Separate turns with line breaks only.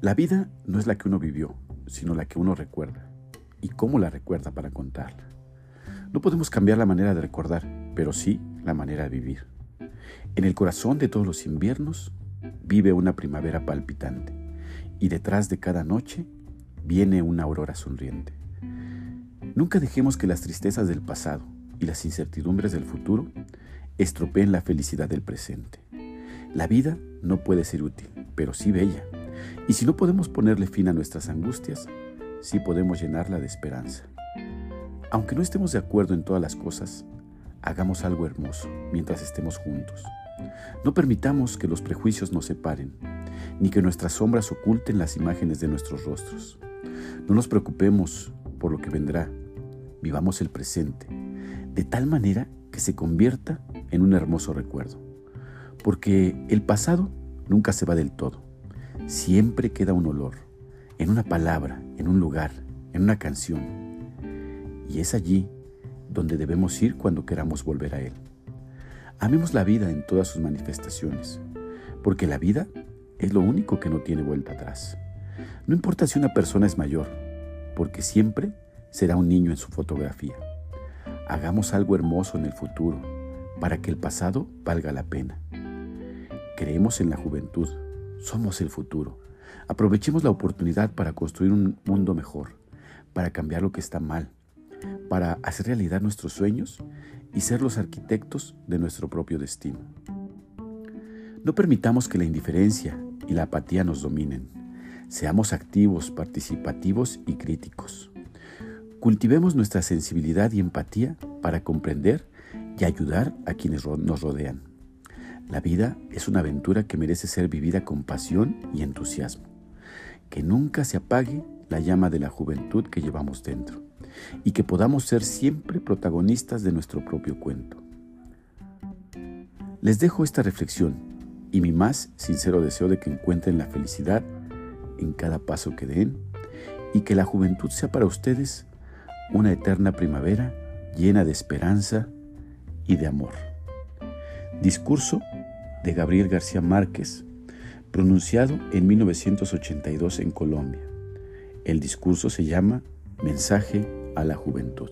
La vida no es la que uno vivió, sino la que uno recuerda y cómo la recuerda para contarla. No podemos cambiar la manera de recordar, pero sí la manera de vivir. En el corazón de todos los inviernos vive una primavera palpitante y detrás de cada noche viene una aurora sonriente. Nunca dejemos que las tristezas del pasado y las incertidumbres del futuro estropeen la felicidad del presente. La vida no puede ser útil, pero sí bella. Y si no podemos ponerle fin a nuestras angustias, sí podemos llenarla de esperanza. Aunque no estemos de acuerdo en todas las cosas, hagamos algo hermoso mientras estemos juntos. No permitamos que los prejuicios nos separen, ni que nuestras sombras oculten las imágenes de nuestros rostros. No nos preocupemos por lo que vendrá, vivamos el presente, de tal manera que se convierta en un hermoso recuerdo. Porque el pasado nunca se va del todo, siempre queda un olor, en una palabra, en un lugar, en una canción. Y es allí donde debemos ir cuando queramos volver a él. Amemos la vida en todas sus manifestaciones, porque la vida es lo único que no tiene vuelta atrás. No importa si una persona es mayor, porque siempre será un niño en su fotografía. Hagamos algo hermoso en el futuro para que el pasado valga la pena. Creemos en la juventud, somos el futuro. Aprovechemos la oportunidad para construir un mundo mejor, para cambiar lo que está mal, para hacer realidad nuestros sueños y ser los arquitectos de nuestro propio destino. No permitamos que la indiferencia y la apatía nos dominen. Seamos activos, participativos y críticos. Cultivemos nuestra sensibilidad y empatía para comprender y ayudar a quienes nos rodean. La vida es una aventura que merece ser vivida con pasión y entusiasmo. Que nunca se apague la llama de la juventud que llevamos dentro y que podamos ser siempre protagonistas de nuestro propio cuento. Les dejo esta reflexión y mi más sincero deseo de que encuentren la felicidad en cada paso que den y que la juventud sea para ustedes una eterna primavera llena de esperanza y de amor. Discurso de Gabriel García Márquez, pronunciado en 1982 en Colombia. El discurso se llama Mensaje a la Juventud.